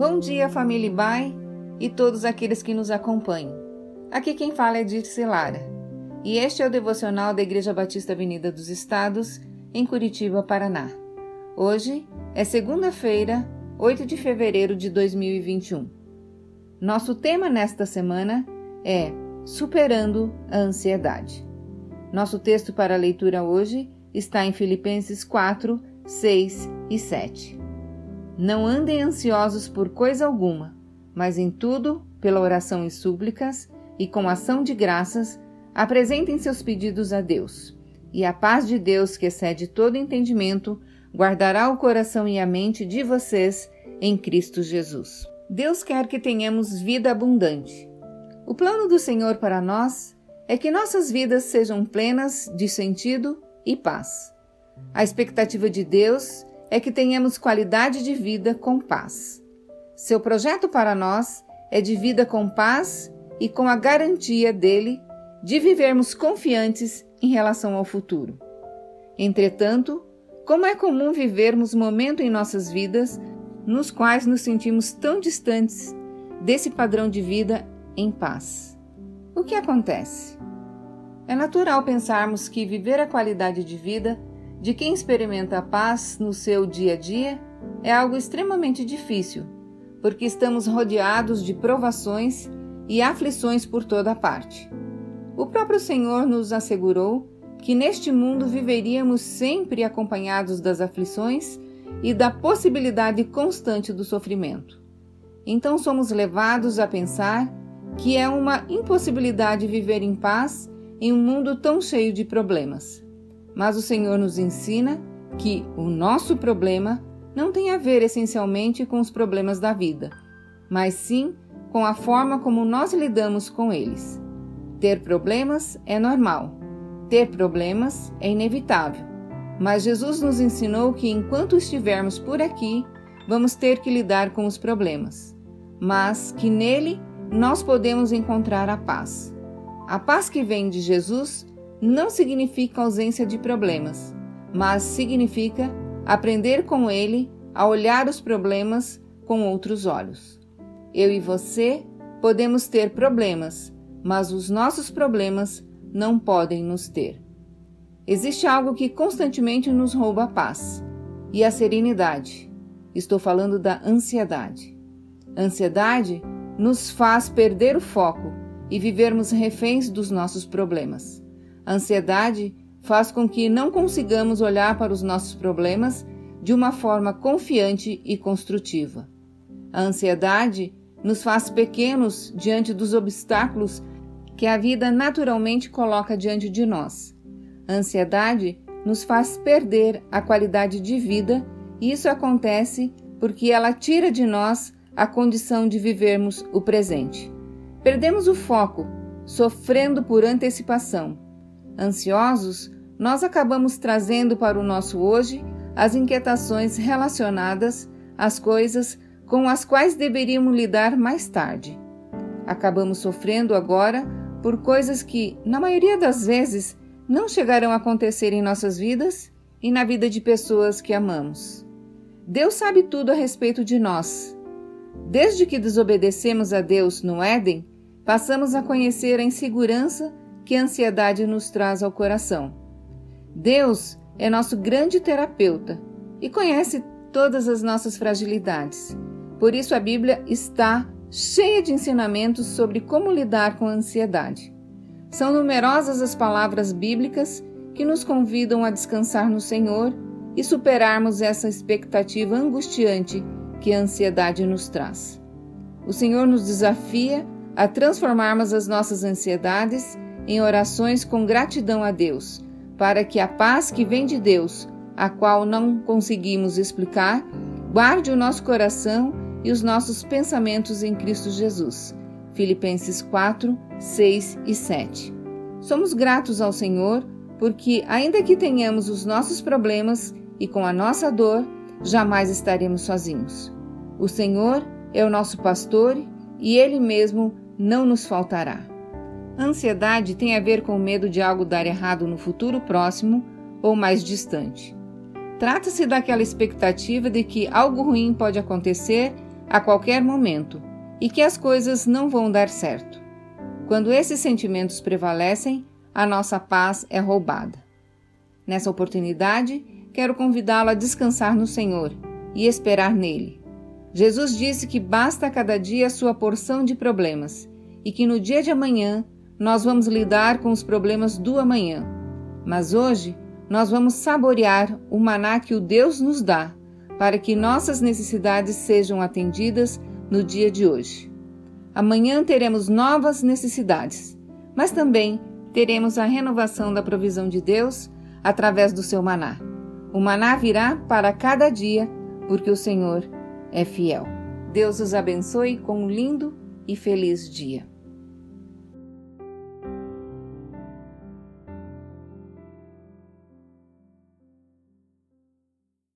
Bom dia, família Bai e todos aqueles que nos acompanham. Aqui quem fala é Dirce Lara e este é o devocional da Igreja Batista Avenida dos Estados, em Curitiba, Paraná. Hoje é segunda-feira, 8 de fevereiro de 2021. Nosso tema nesta semana é Superando a Ansiedade. Nosso texto para leitura hoje está em Filipenses 4, 6 e 7. Não andem ansiosos por coisa alguma, mas em tudo, pela oração e súplicas, e com ação de graças, apresentem seus pedidos a Deus. E a paz de Deus, que excede todo entendimento, guardará o coração e a mente de vocês em Cristo Jesus. Deus quer que tenhamos vida abundante. O plano do Senhor para nós é que nossas vidas sejam plenas de sentido e paz. A expectativa de Deus é que tenhamos qualidade de vida com paz. Seu projeto para nós é de vida com paz e com a garantia dele de vivermos confiantes em relação ao futuro. Entretanto, como é comum vivermos momentos em nossas vidas nos quais nos sentimos tão distantes desse padrão de vida em paz. O que acontece? É natural pensarmos que viver a qualidade de vida de quem experimenta a paz no seu dia a dia é algo extremamente difícil, porque estamos rodeados de provações e aflições por toda parte. O próprio Senhor nos assegurou que neste mundo viveríamos sempre acompanhados das aflições e da possibilidade constante do sofrimento. Então somos levados a pensar que é uma impossibilidade viver em paz em um mundo tão cheio de problemas. Mas o Senhor nos ensina que o nosso problema não tem a ver essencialmente com os problemas da vida, mas sim com a forma como nós lidamos com eles. Ter problemas é normal, ter problemas é inevitável, mas Jesus nos ensinou que enquanto estivermos por aqui, vamos ter que lidar com os problemas, mas que nele nós podemos encontrar a paz. A paz que vem de Jesus não significa ausência de problemas, mas significa aprender com ele a olhar os problemas com outros olhos. Eu e você podemos ter problemas, mas os nossos problemas não podem nos ter. Existe algo que constantemente nos rouba a paz e a serenidade. Estou falando da ansiedade. ansiedade nos faz perder o foco e vivermos reféns dos nossos problemas. A ansiedade faz com que não consigamos olhar para os nossos problemas de uma forma confiante e construtiva. A ansiedade nos faz pequenos diante dos obstáculos que a vida naturalmente coloca diante de nós. A ansiedade nos faz perder a qualidade de vida e isso acontece porque ela tira de nós a condição de vivermos o presente. Perdemos o foco, sofrendo por antecipação Ansiosos, nós acabamos trazendo para o nosso hoje as inquietações relacionadas às coisas com as quais deveríamos lidar mais tarde. Acabamos sofrendo agora por coisas que, na maioria das vezes, não chegarão a acontecer em nossas vidas e na vida de pessoas que amamos. Deus sabe tudo a respeito de nós. Desde que desobedecemos a Deus no Éden, passamos a conhecer a insegurança que a ansiedade nos traz ao coração. Deus é nosso grande terapeuta e conhece todas as nossas fragilidades. Por isso a Bíblia está cheia de ensinamentos sobre como lidar com a ansiedade. São numerosas as palavras bíblicas que nos convidam a descansar no Senhor e superarmos essa expectativa angustiante que a ansiedade nos traz. O Senhor nos desafia a transformarmos as nossas ansiedades em orações com gratidão a Deus, para que a paz que vem de Deus, a qual não conseguimos explicar, guarde o nosso coração e os nossos pensamentos em Cristo Jesus. Filipenses 4, 6 e 7. Somos gratos ao Senhor porque, ainda que tenhamos os nossos problemas e com a nossa dor, jamais estaremos sozinhos. O Senhor é o nosso pastor e Ele mesmo não nos faltará. Ansiedade tem a ver com o medo de algo dar errado no futuro próximo ou mais distante. Trata-se daquela expectativa de que algo ruim pode acontecer a qualquer momento e que as coisas não vão dar certo. Quando esses sentimentos prevalecem, a nossa paz é roubada. Nessa oportunidade, quero convidá-lo a descansar no Senhor e esperar nele. Jesus disse que basta cada dia a sua porção de problemas e que no dia de amanhã nós vamos lidar com os problemas do amanhã. Mas hoje nós vamos saborear o maná que o Deus nos dá para que nossas necessidades sejam atendidas no dia de hoje. Amanhã teremos novas necessidades, mas também teremos a renovação da provisão de Deus através do seu maná. O maná virá para cada dia, porque o Senhor é fiel. Deus os abençoe com um lindo e feliz dia.